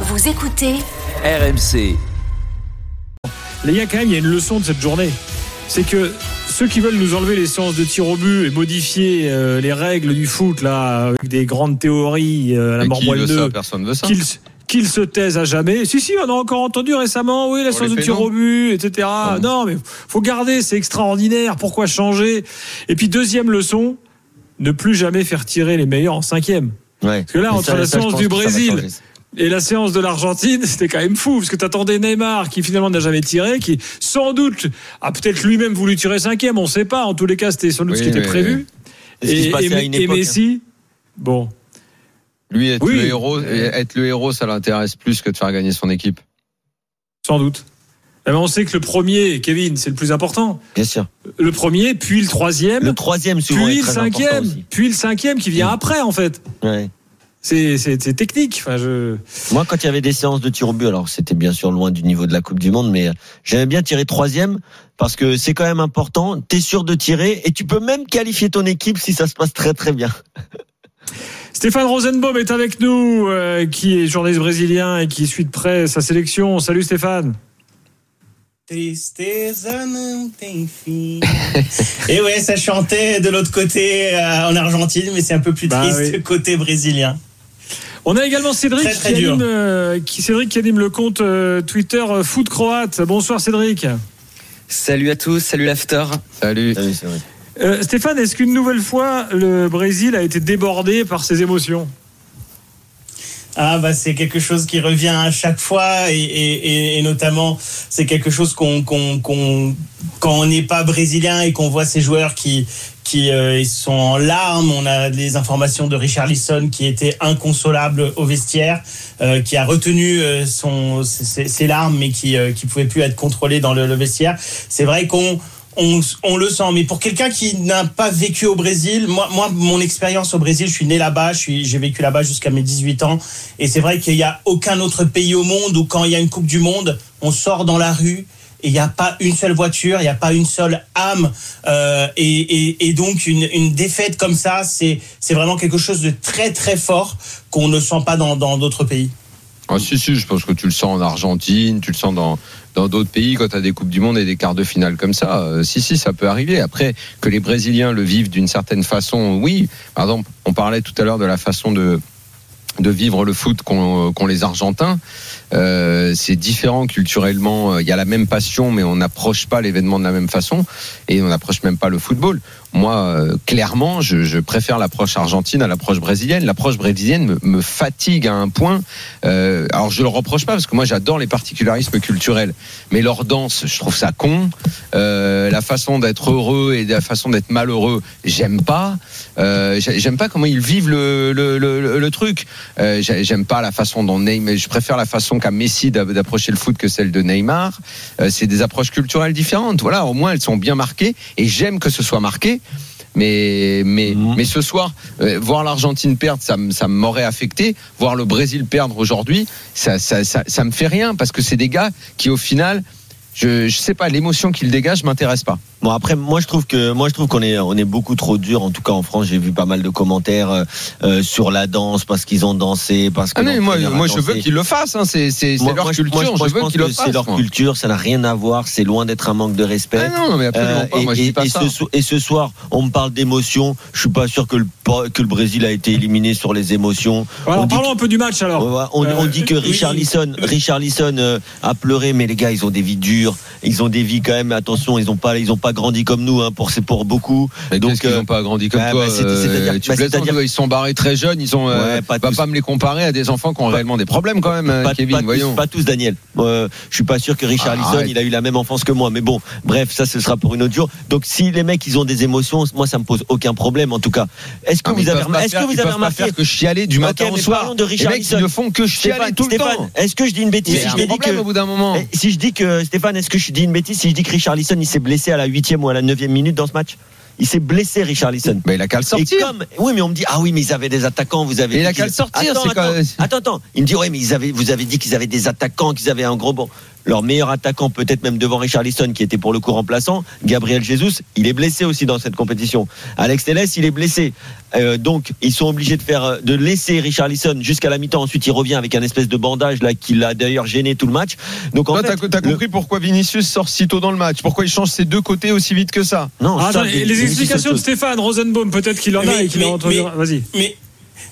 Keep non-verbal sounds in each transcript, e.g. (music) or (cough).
Vous écoutez RMC. Les gars, quand même, il y a une leçon de cette journée. C'est que ceux qui veulent nous enlever les séances de tir au but et modifier euh, les règles du foot, là, avec des grandes théories euh, à la mort qui veut moelle ça Personne veut ça. qu'ils qu'ils se taisent à jamais. Si, si, on a encore entendu récemment, oui, la Pour séance de tir au but, etc. Ah Non, mais faut garder, c'est extraordinaire. Pourquoi changer? Et puis, deuxième leçon, ne plus jamais faire tirer les meilleurs en cinquième. Ouais. Parce que là, Mais entre ça- la séance du Brésil. Et la séance de l'Argentine, (laughs) c'était quand même fou, parce que t'attendais Neymar, qui finalement n'a jamais tiré, qui sans doute a peut-être lui-même voulu tirer cinquième, on sait pas. En tous les cas, c'était sans doute Oui, ce qui était mais- prévu. Et époque, hein. Messi, bon, Lui, être le héros, être le héros, ça l'intéresse plus que de faire gagner son équipe. sans doute. Eh ben, on sait que le premier, Kevin, c'est le plus important. Bien sûr. Le premier, puis le troisième, Le troisième souvent puis le cinquième, puis le cinquième qui vient Mm. après, en fait. Ouais. C'est c'est- c'est technique. Enfin, je... Moi, quand il y avait des séances de tir au but, alors c'était bien sûr loin du niveau de la Coupe du Monde, mais euh, j'aimais bien tirer troisième parce que c'est quand même important. T'es sûr de tirer et tu peux même qualifier ton équipe si ça se passe très très bien. (laughs) Stéphane Rosenbaum est avec nous, euh, qui est journaliste brésilien et qui suit de près sa sélection. Salut Stéphane. Tristeza não tem fim. (laughs) Et ouais, ça chantait de l'autre côté euh, en Argentine, mais c'est un peu plus Bah triste oui. côté brésilien. On a également Cédric, Très, très qui, anime, euh, qui, Cédric qui anime le compte euh, Twitter euh, Foot Croate. Bonsoir Cédric. Salut à tous, salut l'after. Salut. Euh, Stéphane, est-ce qu'une nouvelle fois le Brésil a été débordé par ses émotions? Ah bah c'est quelque chose qui revient à chaque fois et, et- et- et notamment c'est quelque chose qu'on qu'on quand on n'est pas brésilien et qu'on voit ces joueurs qui qui euh, ils sont en larmes, on a les informations de Richard Lisson qui était inconsolable au vestiaire, euh, qui a retenu euh, son ses, ses larmes mais qui euh, qui pouvait plus être contrôlé dans le, le vestiaire. C'est vrai qu'on on, on le sent, mais pour quelqu'un qui n'a pas vécu au Brésil, moi, moi mon expérience au Brésil, je suis né là-bas, j'ai vécu là-bas jusqu'à mes 18 ans, et c'est vrai qu'il n'y a aucun autre pays au monde où quand il y a une Coupe du Monde, on sort dans la rue et il n'y a pas une seule voiture, il n'y a pas une seule âme, euh, et, et, et donc une, une défaite comme ça, c'est, vraiment quelque chose de très très fort qu'on ne sent pas dans d'autres pays. Ah, si, si, je pense que tu le sens en Argentine, tu le sens dans d'autres pays quand tu des Coupes du Monde et des quarts de finale comme ça. Euh, si, si, ça peut arriver. Après, que les Brésiliens le vivent d'une certaine façon, oui. Par exemple, on parlait tout à l'heure de la façon de de vivre le foot qu'ont qu'ont les Argentins. Euh, c'est différent culturellement. Il y a la même passion, mais on n'approche pas l'événement de la même façon et on n'approche même pas le football. Moi, euh, clairement, je, je préfère l'approche argentine à l'approche brésilienne. L'approche brésilienne me, me fatigue à un point. Euh, alors, je le reproche pas parce que moi, j'adore les particularismes culturels, mais leur danse, je trouve ça con. Euh, la façon d'être heureux et la façon d'être malheureux, j'aime pas. Euh, j'ai- j'aime pas comment ils vivent le, le, le truc. Euh, j'ai- j'aime pas la façon dont Neymar. Je préfère la façon qu'a Messi d'a- d'approcher le foot que celle de Neymar. Euh, c'est des approches culturelles différentes. Voilà, au moins elles sont bien marquées et j'aime que ce soit marqué. Mais mais Mhm. mais ce soir, euh, voir l'Argentine perdre, ça m'aurait affecté. Voir le Brésil perdre aujourd'hui, ça ça, ça ça me fait rien parce que c'est des gars qui au final, je je sais pas, l'émotion qu'ils dégagent m'intéresse pas. Bon après moi je trouve que moi je trouve qu'on est on est beaucoup trop dur en tout cas en France j'ai vu pas mal de commentaires euh, euh, sur la danse parce qu'ils ont dansé parce que Ah non, moi je veux qu'ils le fassent. Hein. C'est leur moi, culture. moi, je- moi, je veux pense qu'ils le fassent. c'est leur culture ça n'a rien à voir c'est loin d'être un manque de respect Ah non, mais absolument Euh, pas. Moi, je et, dis pas et ça. ce, so- et ce soir, on me parle d'émotion. Je suis pas sûr que le, que le Brésil a été éliminé sur les émotions. Alors, on parlons un peu du match alors. on, on Euh, dit que oui. Richard Lisson, Richard Lisson euh, a pleuré, mais les gars, ils ont des vies dures. Ils ont des vies quand même. Attention, ils ont pas, ils ont pas grandi comme nous. Hein, pour c'est pour beaucoup. Mais Donc, ils euh, n'ont pas grandi comme bah, toi. bah, euh, c'est-à-dire- tu bah, c'est-à-dire- ils sont barrés très jeunes. Ils ont. euh, Ouais, pas va pas me les comparer à des enfants qui ont réellement des problèmes quand même, pas, Kevin. pas voyons. tous, pas tous, Daniel. Euh, je suis pas sûr que Richard Ah, Lisson, arrête. il a eu la même enfance que moi. Mais bon, bref, ça, ce sera pour une autre jour. Donc, si les mecs, ils ont des émotions, moi, ça me pose aucun problème, en tout cas. Est-ce que Ah, vous avez, pas est-ce que vous avez remarqué que chialer du matin au soir. de Richard ils ne font que chialer tout le temps. est-ce que je dis une bêtise si je dis que au bout d'un moment. Eh, Si je dis que Stéphane, est-ce que je dis une bêtise si je dis que Richard Lisson il s'est blessé à la huitième ou à la neuvième minute dans ce match? Il s'est blessé, Richard Lisson. Mais il a qu'à le Et sortir. comme, oui, mais on me dit, ah oui, mais ils avaient des attaquants, vous avez. Mais il a qu'à le sortir, Attends, c'est attends, quand- attends, attends. Il me dit, ouais, mais ils avaient, vous avez dit qu'ils avaient des attaquants, qu'ils avaient un gros bon. Leur meilleur attaquant, peut-être même devant Richarlison, qui était pour le coup remplaçant, Gabriel Jesus, il est blessé aussi dans cette compétition. Alex Telles, il est blessé. Euh, donc, ils sont obligés de faire, de laisser Richarlison jusqu'à la mi-temps. Ensuite, il revient avec un espèce de bandage là qui l'a d'ailleurs gêné tout le match. Donc, en Toi, fait, t'as le- compris pourquoi Vinicius sort si tôt dans le match? Pourquoi il change ses deux côtés aussi vite que ça? Non, Ah, ça, attends, les Vinicius, explications de Stéphane Rosenbaum, peut-être qu'il en a et qu'il a entendu. mais- Vas-y. Mais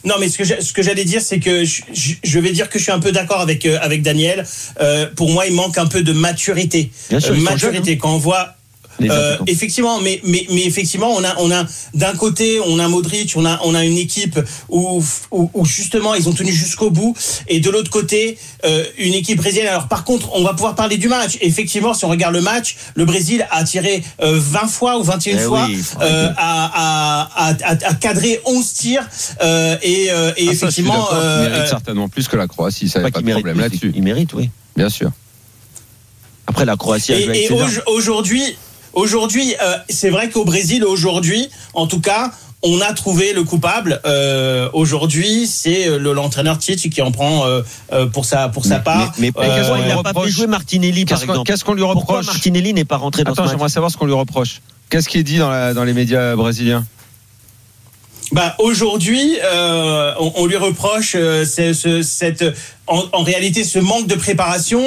non, mais ce que ce que j'allais dire, c'est que je, vais dire que je suis un peu d'accord avec euh, avec Daniel. Euh, pour moi, il manque un peu de maturité. Bien sûr, Euh, maturité. jeunes, Quand on voit Euh, effectivement, mais, mais, mais effectivement, on a, on a d'un côté, on a Modric, on a, on a une équipe où, où, où justement ils ont tenu jusqu'au bout, et de l'autre côté, euh, une équipe brésilienne. Alors par contre, on va pouvoir parler du match. Effectivement, si on regarde le match, le Brésil a tiré euh, 20 fois ou 21 Eh fois, oui, euh, a, a, a, a, a cadré 11 tirs, euh, et, euh, et Ah, ça, effectivement, d'accord. Il euh, mérite euh, certainement plus que la Croatie, ça Pas n'y a pas de mérite problème là-dessus. Il mérite, oui. Bien sûr. Après, la Croatie a Et, et aujourd'hui, aujourd'hui, euh, c'est vrai qu'au Brésil, aujourd'hui, en tout cas, on a trouvé le coupable. Euh, aujourd'hui, c'est euh, le- l'entraîneur Tite qui en prend euh, pour sa pour sa part. mais, Euh, il n'a pas fait jouer Martinelli, par Qu'est-ce qu'on exemple qu'est-ce qu'on lui Pourquoi reproche Martinelli n'est pas rentré dans Attends, j'aimerais savoir ce qu'on lui reproche. Qu'est-ce qui est dit dans, la- dans les médias brésiliens Bah aujourd'hui, euh, on, on lui reproche euh, ce- ce- cette, en, en réalité, ce manque de préparation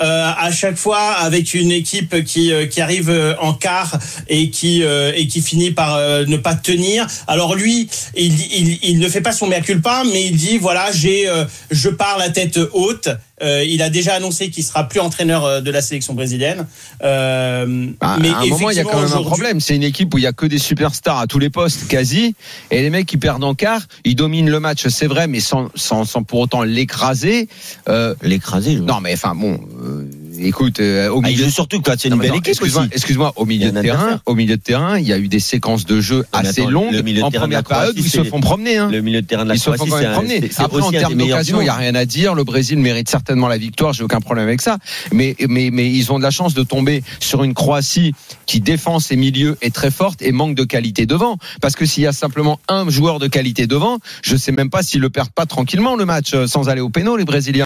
euh, à chaque fois avec une équipe qui euh, qui arrive euh, en quart et qui euh, et qui finit par euh, ne pas tenir. Alors lui, il, il, il ne fait pas son mea culpa, mais il dit voilà, j'ai je pars la tête haute. Il a déjà annoncé qu'il sera plus entraîneur de la sélection brésilienne. Bah, mais à un moment, il y a quand même un problème. C'est une équipe où il y a que des superstars à tous les postes, quasi. Et les mecs, qui perdent en quart. Ils dominent le match, c'est vrai, mais sans, sans, sans pour autant l'écraser. Euh, L'écraser. non, mais enfin, bon, euh, écoute, euh, au Ah, milieu. surtout quand c'est Non, une mais belle non, équipe aussi. excuse-moi, au milieu de terrain, au milieu de terrain, il y a eu des séquences de jeu mais assez attends, longues en première période où Croatie, ils se font promener. Hein. Le milieu de terrain de la Ils se font Croatie, quand promener. Après, en termes d'occasion, il n'y a rien à dire. Le Brésil mérite certainement la victoire. J'ai aucun problème avec ça. Mais, mais, mais ils ont de la chance de tomber sur une Croatie qui défend ses milieux est très forte et manque de qualité devant. Parce que s'il y a simplement un joueur de qualité devant, je sais même pas s'ils le perdent pas tranquillement le match euh, sans aller au pénal, les Brésiliens.